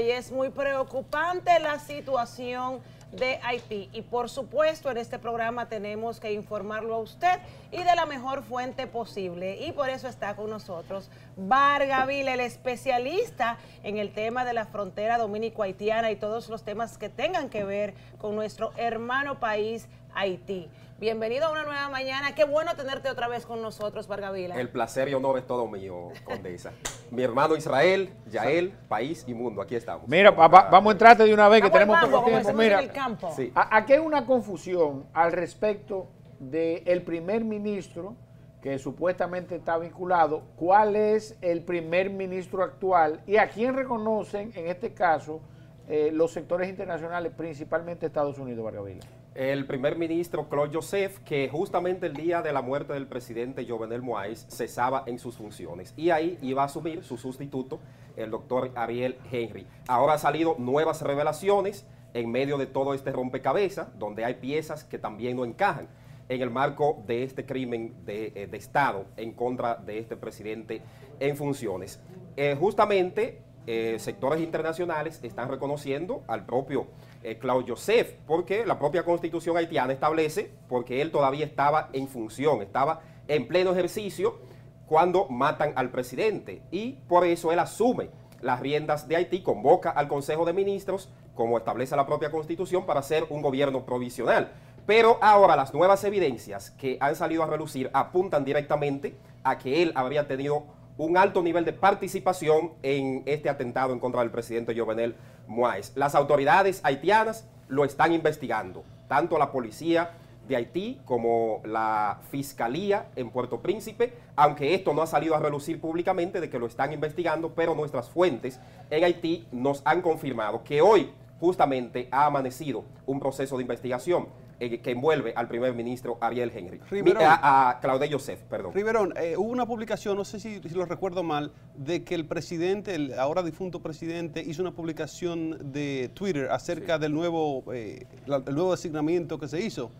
Y es muy preocupante la situación de Haití. Y por supuesto, en este programa tenemos que informarlo a usted y de la mejor fuente posible. Y por eso está con nosotros Varga Vila, el especialista en el tema de la frontera dominico-haitiana y todos los temas que tengan que ver con nuestro hermano país Haití. Bienvenido a una nueva mañana. Qué bueno tenerte otra vez con nosotros, Vargavila. El placer y honor es todo mío, Condesa. Mi hermano Israel, Yael, país y mundo, aquí estamos. Mira, papá, vamos a entrarte de una vez que tenemos poco tiempo. Mira, el campo. aquí hay una confusión al respecto del primer ministro que supuestamente está vinculado. ¿Cuál es el primer ministro actual y a quién reconocen en este caso eh, los sectores internacionales, principalmente Estados Unidos, Vargavila? El primer ministro Claude Joseph, que justamente el día de la muerte del presidente Jovenel Moïse cesaba en sus funciones. Y ahí iba a asumir su sustituto, el doctor Ariel Henry. Ahora han salido nuevas revelaciones en medio de todo este rompecabezas, donde hay piezas que también no encajan en el marco de este crimen de, eh, Estado en contra de este presidente en funciones. Eh, justamente eh, sectores internacionales están reconociendo al propio eh, Joseph, porque la propia constitución haitiana establece, porque él todavía estaba en función, estaba en pleno ejercicio cuando matan al presidente y por eso él asume las riendas de Haití, convoca al Consejo de Ministros, como establece la propia constitución, para hacer un gobierno provisional. Pero ahora las nuevas evidencias que han salido a relucir apuntan directamente a que él habría tenido un alto nivel de participación en este atentado en contra del presidente Jovenel Moïse. Las autoridades haitianas lo están investigando, tanto la policía de Haití como la Fiscalía en Puerto Príncipe, aunque esto no ha salido a relucir públicamente de que lo están investigando, pero nuestras fuentes en Haití nos han confirmado que hoy justamente ha amanecido un proceso de investigación eh, que envuelve al primer ministro Ariel Henry. a, a Claude Joseph, perdón. Riverón, eh, hubo una publicación, no sé si, lo recuerdo mal, de que el presidente, el ahora difunto presidente, hizo una publicación de Twitter acerca del nuevo, eh, el nuevo designamiento que se hizo.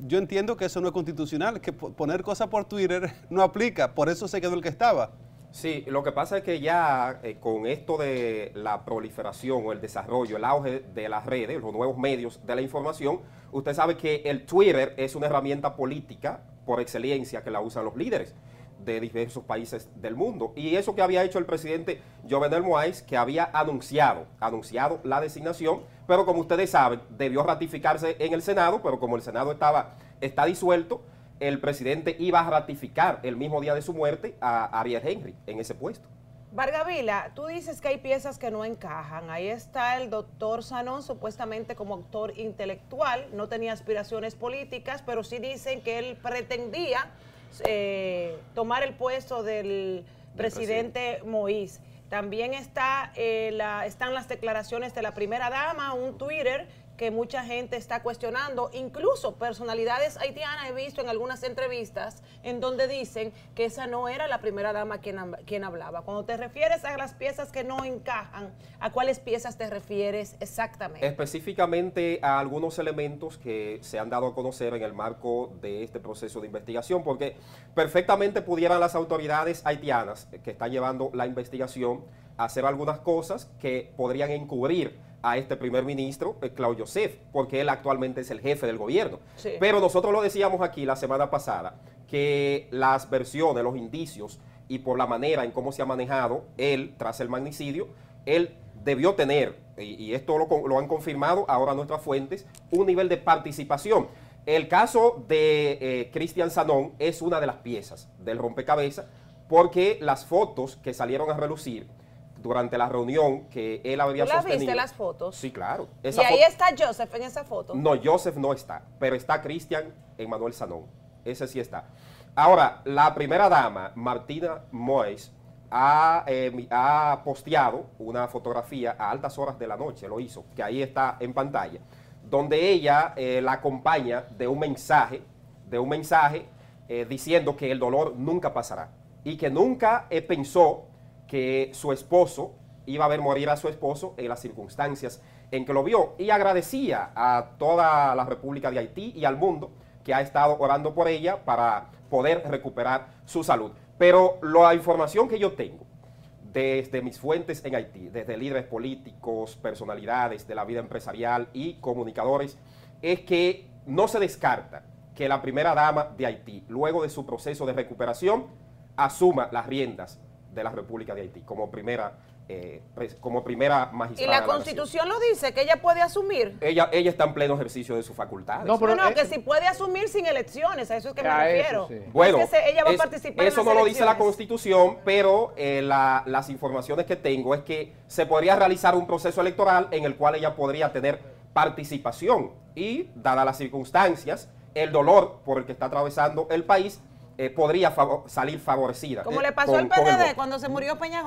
yo entiendo que eso no es constitucional, que poner cosas por Twitter no aplica, por eso se quedó el que estaba. Sí, lo que pasa es que ya eh, con esto de la proliferación o el desarrollo, el auge de las redes, los nuevos medios de la información, usted sabe que el Twitter es una herramienta política por excelencia que la usan los líderes de diversos países del mundo. Y eso que había hecho el presidente Jovenel Moïse, que había anunciado, anunciado la designación, pero como ustedes saben, debió ratificarse en el Senado, pero como el Senado estaba, está disuelto, el presidente iba a ratificar el mismo día de su muerte a Ariel Henry en ese puesto. Vargavila, tú dices que hay piezas que no encajan. Ahí está el doctor Sanón, supuestamente como autor intelectual, no tenía aspiraciones políticas, pero sí dicen que él pretendía eh, tomar el puesto del presidente, Moïse. También está, eh, la, están las declaraciones de la primera dama, un Twitter que mucha gente está cuestionando, incluso personalidades haitianas he visto en algunas entrevistas en donde dicen que esa no era la primera dama quien, quien hablaba. Cuando te refieres a las piezas que no encajan, ¿a cuáles piezas te refieres exactamente? Específicamente a algunos elementos que se han dado a conocer en el marco de este proceso de investigación, porque perfectamente pudieran las autoridades haitianas que están llevando la investigación hacer algunas cosas que podrían encubrir a este primer ministro, eh, Claudio Joseph, porque él actualmente es el jefe del gobierno. Pero nosotros lo decíamos aquí la semana pasada, que las versiones, los indicios y por la manera en cómo se ha manejado él tras el magnicidio, él debió tener, y, esto lo, han confirmado ahora nuestras fuentes, un nivel de participación. El caso de eh, Cristian Sanón es una de las piezas del rompecabezas, porque las fotos que salieron a relucir, durante la reunión que él había ¿Tú sostenido. viste las fotos? Sí, claro. ¿Y ahí está Joseph en esa foto? No, Joseph no está, pero está Cristian Manuel Sanón. Ese sí está. Ahora, la primera dama, Martina Mois, ha, eh, ha posteado una fotografía a altas horas de la noche, lo hizo, que ahí está en pantalla, donde ella eh, la acompaña de un mensaje, de un mensaje eh, diciendo que el dolor nunca pasará y que nunca pensó que su esposo iba a ver morir a su esposo en las circunstancias en que lo vio y agradecía a toda la República de Haití y al mundo que ha estado orando por ella para poder recuperar su salud. Pero la información que yo tengo desde mis fuentes en Haití, desde líderes políticos, personalidades de la vida empresarial y comunicadores, es que no se descarta que la primera dama de Haití, luego de su proceso de recuperación, asuma las riendas de la República de Haití como primera eh, como primera magistrada. ¿Y la Constitución lo dice, que ella puede asumir? Ella, ella está en pleno ejercicio de sus facultades. No, pero no, que si puede asumir sin elecciones, a eso es que me refiero. Bueno, ella va a participar eso no lo dice la Constitución, pero eh, las informaciones que tengo es que se podría realizar un proceso electoral en el cual ella podría tener participación y, dadas las circunstancias, el dolor por el que está atravesando el país, eh, podría salir favorecida. Como eh, le pasó al PDD cuando se murió Peña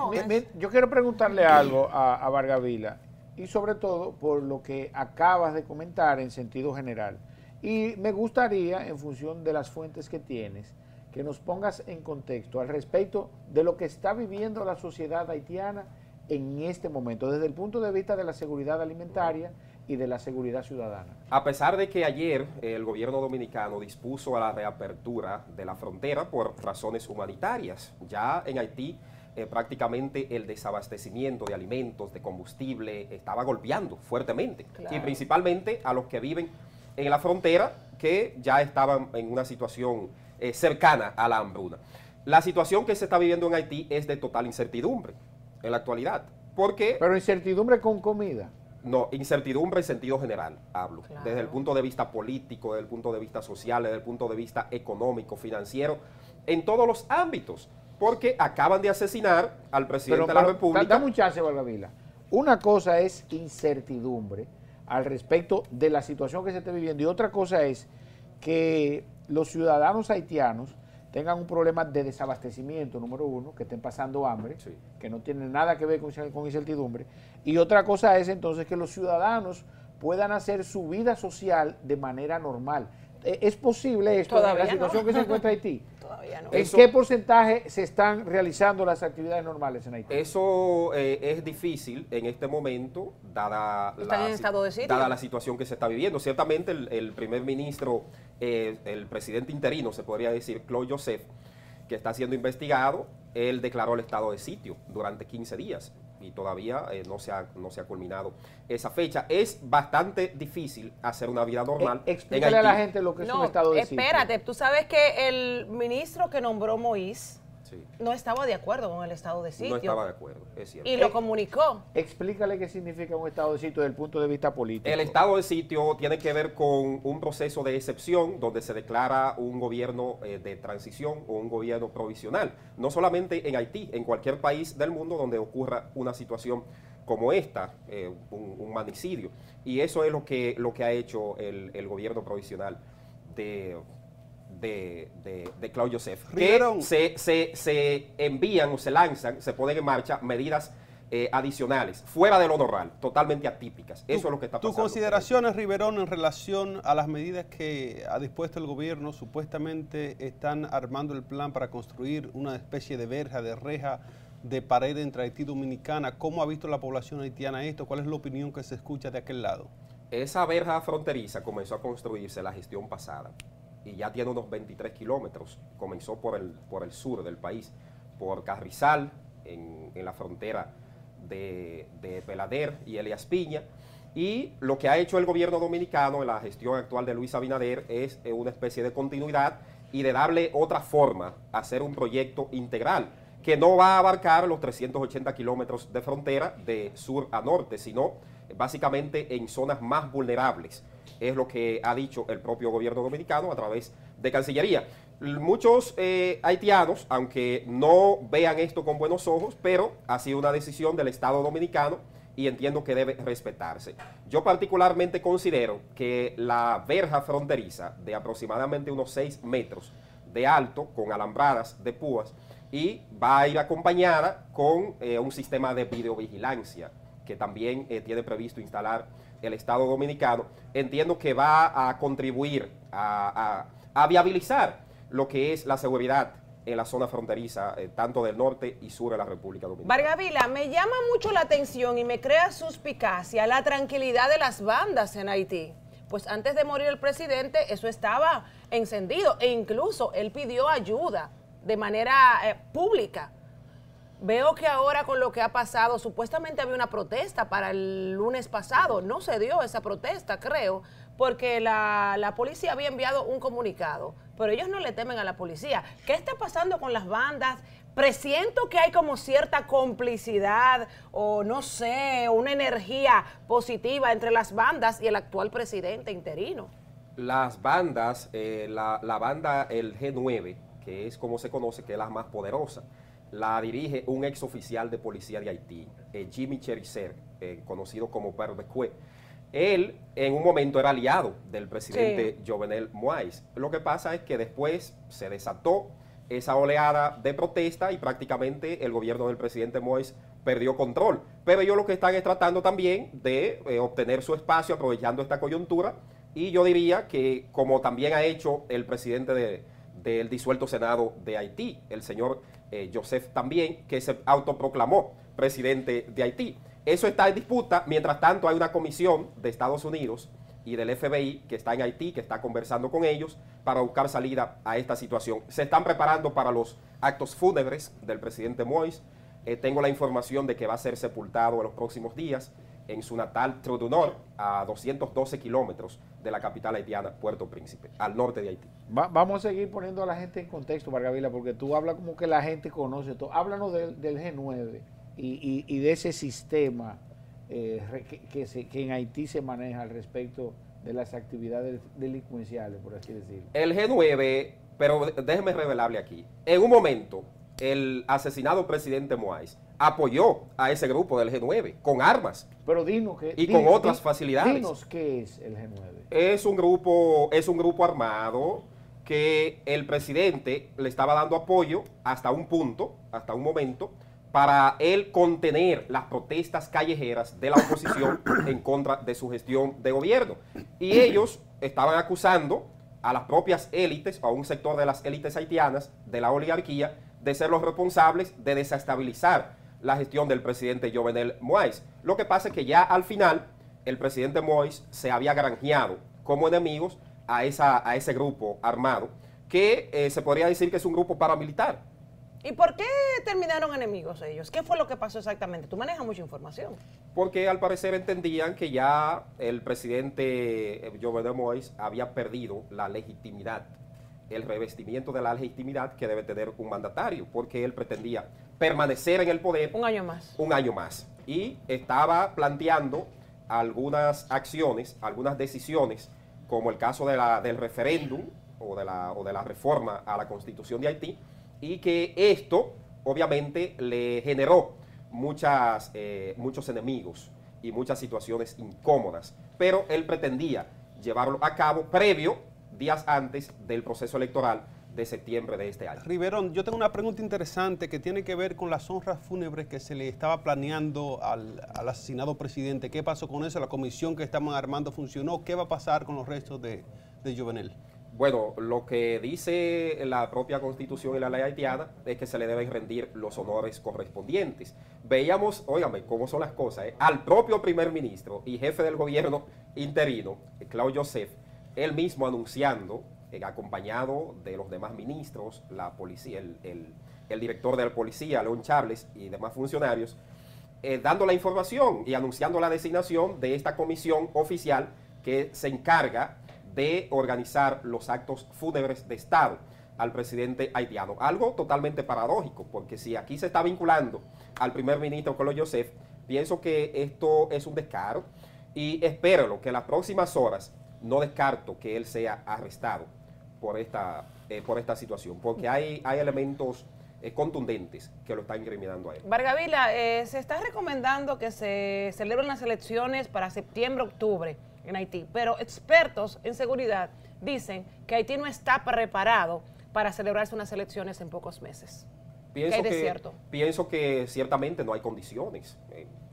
Yo quiero preguntarle algo a, a Vargas Vila, y sobre todo por lo que acabas de comentar en sentido general. Y me gustaría, en función de las fuentes que tienes, que nos pongas en contexto al respecto de lo que está viviendo la sociedad haitiana en este momento, desde el punto de vista de la seguridad alimentaria y de la seguridad ciudadana. A pesar de que ayer el gobierno dominicano dispuso a la reapertura de la frontera por razones humanitarias, ya en Haití eh, prácticamente el desabastecimiento de alimentos, de combustible, estaba golpeando fuertemente, y principalmente a los que viven en la frontera, que ya estaban en una situación eh, cercana a la hambruna. La situación que se está viviendo en Haití es de total incertidumbre en la actualidad. Porque, Pero incertidumbre con comida. No, incertidumbre en sentido general, hablo. Desde el punto de vista político, desde el punto de vista social, desde el punto de vista económico, financiero, en todos los ámbitos. Porque acaban de asesinar al presidente de la República. Da mucha chance, Valgavila. Una cosa es incertidumbre al respecto de la situación que se está viviendo y otra cosa es que los ciudadanos haitianos tengan un problema de desabastecimiento, número uno, que estén pasando hambre, que no tiene nada que ver con, con incertidumbre. Y otra cosa es entonces que los ciudadanos puedan hacer su vida social de manera normal. ¿E, ¿Es posible esto en la situación que se encuentra Haití? Todavía no. ¿En qué porcentaje se están realizando las actividades normales en Haití? Eso eh, es difícil en este momento, dada, la, la situación que se está viviendo. Ciertamente el, primer ministro, eh, el presidente interino, se podría decir, Claude Joseph, que está siendo investigado, él declaró el estado de sitio durante 15 días y todavía eh, no, se ha, no se ha culminado esa fecha. Es bastante difícil hacer una vida normal. Eh, explícale a la gente lo que es un estado de sitio. Espérate, tú sabes que el ministro que nombró Moïse no estaba de acuerdo con el estado de sitio. No estaba de acuerdo, es cierto. Y lo comunicó. Explícale qué significa un estado de sitio desde el punto de vista político. El estado de sitio tiene que ver con un proceso de excepción donde se declara un gobierno eh, de transición o un gobierno provisional. No solamente en Haití, en cualquier país del mundo donde ocurra una situación como esta, eh, un, manicidio. Y eso es lo que, lo que ha hecho el, el gobierno provisional de de, de, Claudio Joseph, que se, se, envían o se lanzan, se ponen en marcha medidas eh, adicionales, fuera de lo normal, totalmente atípicas. Eso es lo que está pasando. ¿Tus consideraciones, Riverón, en relación a las medidas que ha dispuesto el gobierno? Supuestamente están armando el plan para construir una especie de verja, de reja, de pared entre Haití y Dominicana. ¿Cómo ha visto la población haitiana esto? ¿Cuál es la opinión que se escucha de aquel lado? Esa verja fronteriza comenzó a construirse la gestión pasada y ya tiene unos 23 kilómetros. Comenzó por el, por el sur del país, por Carrizal, en, la frontera de, de, Pelader y Elias Piña. Y lo que ha hecho el gobierno dominicano en la gestión actual de Luis Abinader es eh, una especie de continuidad y de darle otra forma a hacer un proyecto integral que no va a abarcar los 380 kilómetros de frontera de sur a norte, sino básicamente en zonas más vulnerables es lo que ha dicho el propio gobierno dominicano a través de Cancillería. Muchos eh, haitianos, aunque no vean esto con buenos ojos, pero ha sido una decisión del Estado dominicano y entiendo que debe respetarse. Yo particularmente considero que la verja fronteriza de aproximadamente unos 6 metros de alto, con alambradas de púas, y va a ir acompañada con eh, un sistema de videovigilancia que también eh, tiene previsto instalar el Estado Dominicano, entiendo que va a contribuir a, viabilizar lo que es la seguridad en la zona fronteriza, eh, tanto del norte y sur de la República Dominicana. Vargavila, me llama mucho la atención y me crea suspicacia la tranquilidad de las bandas en Haití. Pues antes de morir el presidente, eso estaba encendido e incluso él pidió ayuda de manera eh, pública. Veo que ahora con lo que ha pasado, supuestamente había una protesta para el lunes pasado, no se dio esa protesta, creo, porque la, la, policía había enviado un comunicado, pero ellos no le temen a la policía. ¿Qué está pasando con las bandas? Presiento que hay como cierta complicidad o no sé, una energía positiva entre las bandas y el actual presidente interino. Las bandas, eh, la, la banda, el G9, que es como se conoce, que es la más poderosa, la dirige un ex oficial de policía de Haití, eh, Jimmy Chericer, eh, conocido como Cue. Él en un momento era aliado del presidente Jovenel Moïse. Lo que pasa es que después se desató esa oleada de protesta y prácticamente el gobierno del presidente Moïse perdió control. Pero ellos lo que están es tratando también de eh, obtener su espacio aprovechando esta coyuntura y yo diría que como también ha hecho el presidente del disuelto Senado de Haití, el señor eh, Joseph también, que se autoproclamó presidente de Haití. Eso está en disputa, mientras tanto hay una comisión de Estados Unidos y del FBI que está en Haití, que está conversando con ellos para buscar salida a esta situación. Se están preparando para los actos fúnebres del presidente Moïse. Eh, tengo la información de que va a ser sepultado en los próximos días en su natal Trudunor, a 212 kilómetros de la capital haitiana, Puerto Príncipe, al norte de Haití. vamos a seguir poniendo a la gente en contexto, Margavila, porque tú hablas como que la gente conoce todo. Háblanos del, G9 y, de ese sistema eh, que, que, en Haití se maneja al respecto de las actividades delincuenciales, por así decirlo. El G9, pero déjeme revelarle aquí, en un momento el asesinado presidente Moais apoyó a ese grupo del G9 con armas. Pero dinos que y con otras facilidades. Dinos qué es el G9. Es un grupo, es un grupo armado que el presidente le estaba dando apoyo hasta un punto, hasta un momento, para él contener las protestas callejeras de la oposición en contra de su gestión de gobierno. Y ellos estaban acusando a las propias élites, a un sector de las élites haitianas, de la oligarquía, de ser los responsables de desestabilizar la gestión del presidente Jovenel Moïse. Lo que pasa es que ya al final el presidente Moïse se había granjeado como enemigos a, esa, a ese grupo armado, que eh, se podría decir que es un grupo paramilitar. ¿Y por qué terminaron enemigos ellos? ¿Qué fue lo que pasó exactamente? Tú manejas mucha información. Porque al parecer entendían que ya el presidente eh, Jovenel Moïse había perdido la legitimidad el revestimiento de la legitimidad que debe tener un mandatario, porque él pretendía permanecer en el poder. Un año más. Un año más. Y estaba planteando algunas acciones, algunas decisiones, como el caso de la, del referéndum o de, la, o de la reforma a la constitución de Haití, y que esto obviamente le generó muchas, eh, muchos enemigos y muchas situaciones incómodas, pero él pretendía llevarlo a cabo previo días antes del proceso electoral de septiembre de este año. Riverón, yo tengo una pregunta interesante que tiene que ver con las honras fúnebres que se le estaba planeando al, asesinado presidente. ¿Qué pasó con eso? ¿La comisión que estaban armando funcionó? ¿Qué va a pasar con los restos de, de Juvenel? Bueno, lo que dice la propia constitución y la ley haitiana es que se le deben rendir los honores correspondientes. Veíamos, óigame, cómo son las cosas, ¿eh? al propio primer ministro y jefe del gobierno interino, Claude Joseph, él mismo anunciando, eh, acompañado de los demás ministros, la policía, el, director de la policía, León Charles, y demás funcionarios, eh, dando la información y anunciando la designación de esta comisión oficial que se encarga de organizar los actos fúnebres de Estado al presidente haitiano. Algo totalmente paradójico, porque si aquí se está vinculando al primer ministro Carlos Joseph, pienso que esto es un descaro y espero que las próximas horas no descarto que él sea arrestado por esta, eh, por esta situación, porque hay, hay elementos eh, contundentes que lo están incriminando a él. Vargavila, eh, se está recomendando que se celebren las elecciones para septiembre-octubre en Haití, pero expertos en seguridad dicen que Haití no está preparado para celebrarse unas elecciones en pocos meses. Pienso que, pienso que ciertamente no hay condiciones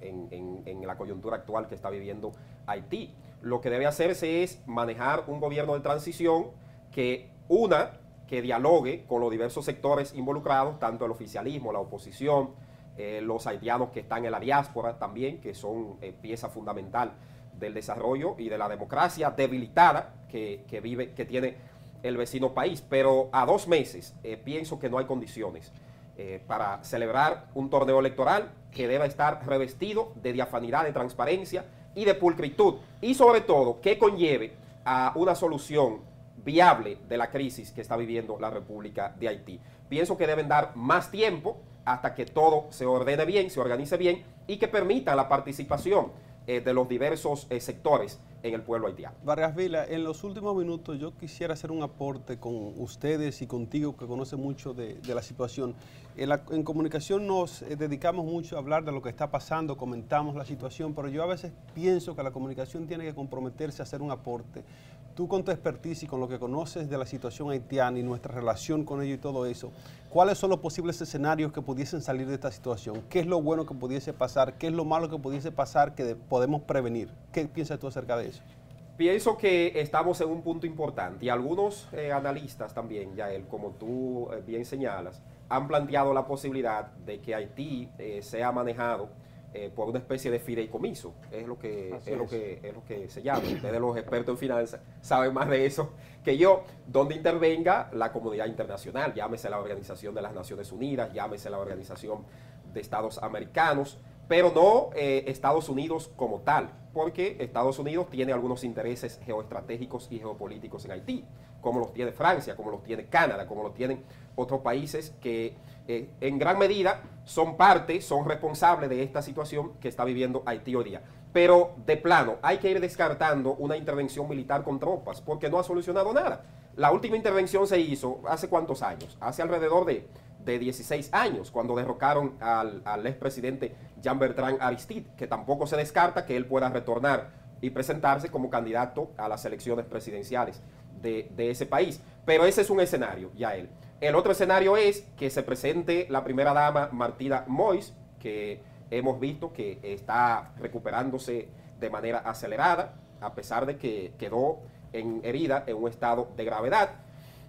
en, en la coyuntura actual que está viviendo Haití lo que debe hacerse es manejar un gobierno de transición que una, que dialogue con los diversos sectores involucrados, tanto el oficialismo, la oposición, eh, los haitianos que están en la diáspora también, que son eh, pieza fundamental del desarrollo y de la democracia debilitada que, vive, que tiene el vecino país. Pero a dos meses eh, pienso que no hay condiciones para celebrar un torneo electoral que deba estar revestido de diafanidad, de transparencia y de pulcritud. Y sobre todo, que conlleve a una solución viable de la crisis que está viviendo la República de Haití. Pienso que deben dar más tiempo hasta que todo se ordene bien, se organice bien y que permita la participación eh, de los diversos eh, sectores en el pueblo haitiano. Vargas Vila, en los últimos minutos yo quisiera hacer un aporte con ustedes y contigo que conoce mucho de, la situación. En, la, en comunicación nos eh, dedicamos mucho a hablar de lo que está pasando, comentamos la situación, pero yo a veces pienso que la comunicación tiene que comprometerse a hacer un aporte tú con tu expertise y con lo que conoces de la situación haitiana y nuestra relación con ello y todo eso, ¿cuáles son los posibles escenarios que pudiesen salir de esta situación? ¿Qué es lo bueno que pudiese pasar? ¿Qué es lo malo que pudiese pasar que podemos prevenir? ¿Qué piensas tú acerca de eso? Pienso que estamos en un punto importante y algunos eh, analistas también, ya él, como tú eh, bien señalas, han planteado la posibilidad de que Haití eh, sea manejado eh, por una especie de fideicomiso. Es lo que, es, Lo que, es lo que se llama. Ustedes los expertos en finanzas saben más de eso que yo, donde intervenga la comunidad internacional, llámese la Organización de las Naciones Unidas, llámese la Organización de Estados Americanos, pero no eh, Estados Unidos como tal, porque Estados Unidos tiene algunos intereses geoestratégicos y geopolíticos en Haití, como los tiene Francia, como los tiene Canadá, como los tienen otros países que eh, en gran medida son parte, son responsables de esta situación que está viviendo Haití hoy día. Pero de plano, hay que ir descartando una intervención militar con tropas, porque no ha solucionado nada. La última intervención se hizo hace cuántos años? Hace alrededor de, de 16 años, cuando derrocaron al, al expresidente Jean Bertrand Aristide, que tampoco se descarta que él pueda retornar y presentarse como candidato a las elecciones presidenciales de, de ese país. Pero ese es un escenario, ya él. El otro escenario es que se presente la primera dama Martina Mois, que hemos visto que está recuperándose de manera acelerada, a pesar de que quedó en herida en un estado de gravedad.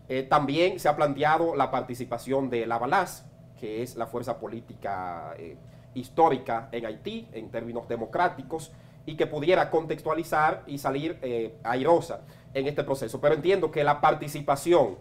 Eh, también se ha planteado la participación de la Balaz, que es la fuerza política eh, histórica en Haití en términos democráticos y que pudiera contextualizar y salir eh, airosa en este proceso. Pero entiendo que la participación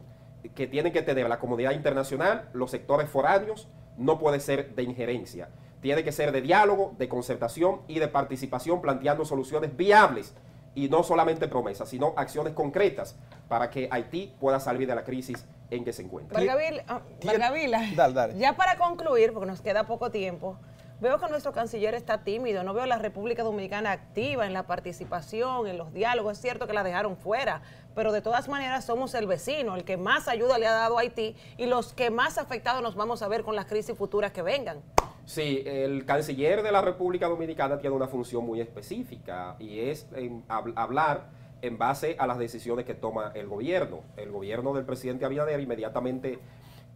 que tiene que tener la comunidad internacional, los sectores foráneos, no puede ser de injerencia. Tiene que ser de diálogo, de concertación y de participación, planteando soluciones viables y no solamente promesas, sino acciones concretas para que Haití pueda salir de la crisis en que se encuentra. Vargavila, ah, ya para concluir, porque nos queda poco tiempo, Veo que nuestro canciller está tímido, no veo a la República Dominicana activa en la participación, en los diálogos. Es cierto que la dejaron fuera, pero de todas maneras somos el vecino, el que más ayuda le ha dado a Haití y los que más afectados nos vamos a ver con las crisis futuras que vengan. Sí, el canciller de la República Dominicana tiene una función muy específica y es hablar en base a las decisiones que toma el gobierno. El gobierno del presidente Abinader inmediatamente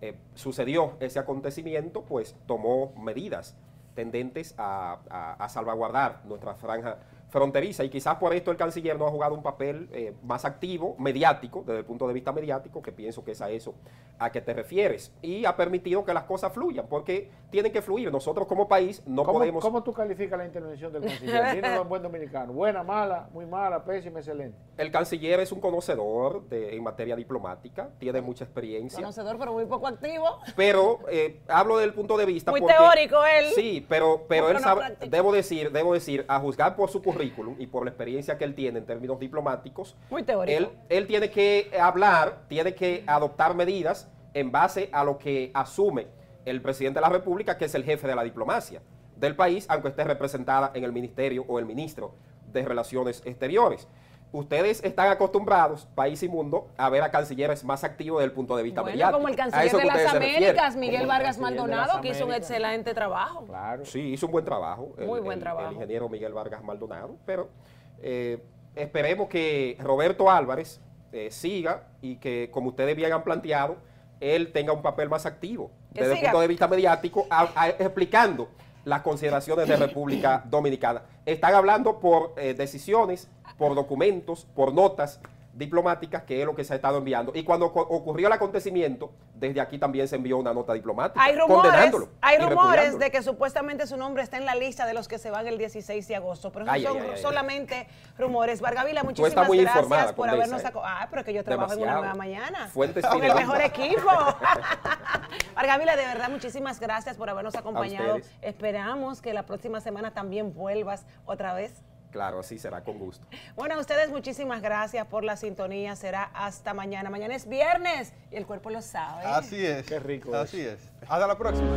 eh, sucedió ese acontecimiento, pues tomó medidas tendentes a, salvaguardar nuestra franja fronteriza y quizás por esto el canciller no ha jugado un papel eh, más activo, mediático, desde el punto de vista mediático, que pienso que es a eso a que te refieres, y ha permitido que las cosas fluyan, porque tienen que fluir. Nosotros como país no podemos... ¿Cómo tú calificas la intervención del canciller? Dínoslo en buen dominicano. Buena, mala, muy mala, pésima, excelente. El canciller es un conocedor de, en materia diplomática, tiene mucha experiencia. Conocedor, pero muy poco activo. Pero eh, hablo del punto de vista... Muy teórico él. Sí, pero, pero él sabe, debo decir, debo decir, a juzgar por su currículum y por la experiencia que él tiene en términos diplomáticos, Muy teórico. Él, él tiene que hablar, tiene que adoptar medidas en base a lo que asume el presidente de la República, que es el jefe de la diplomacia del país, aunque esté representada en el ministerio o el ministro de Relaciones Exteriores ustedes están acostumbrados, país y mundo, a ver a cancilleres más activos desde el punto de vista bueno, como el canciller de las Américas, Miguel Vargas Maldonado, que hizo un excelente trabajo. Claro. Sí, hizo un buen trabajo. Muy buen trabajo. El, ingeniero Miguel Vargas Maldonado, pero eh, esperemos que Roberto Álvarez eh, siga y que, como ustedes bien han planteado, él tenga un papel más activo desde el punto de vista mediático, explicando las consideraciones de República Dominicana. Están hablando por eh, decisiones por documentos, por notas diplomáticas, que es lo que se ha estado enviando. Y cuando ocurrió el acontecimiento, desde aquí también se envió una nota diplomática Hay rumores, hay rumores de que supuestamente su nombre está en la lista de los que se van el 16 de agosto, pero Ay, son ay, ay, ay. solamente rumores. Vargavila, muchísimas muy gracias por habernos ¿eh? Ah, pero que yo trabajo en una nueva mañana. Fuentes con el mejor equipo. Vargavila, de verdad, muchísimas gracias por habernos acompañado. Esperamos que la próxima semana también vuelvas otra vez. Claro, así será, con gusto. Bueno, a ustedes muchísimas gracias por la sintonía. Será hasta mañana. Mañana es viernes y el cuerpo lo sabe. Así es. Qué rico Así es. Hasta la próxima.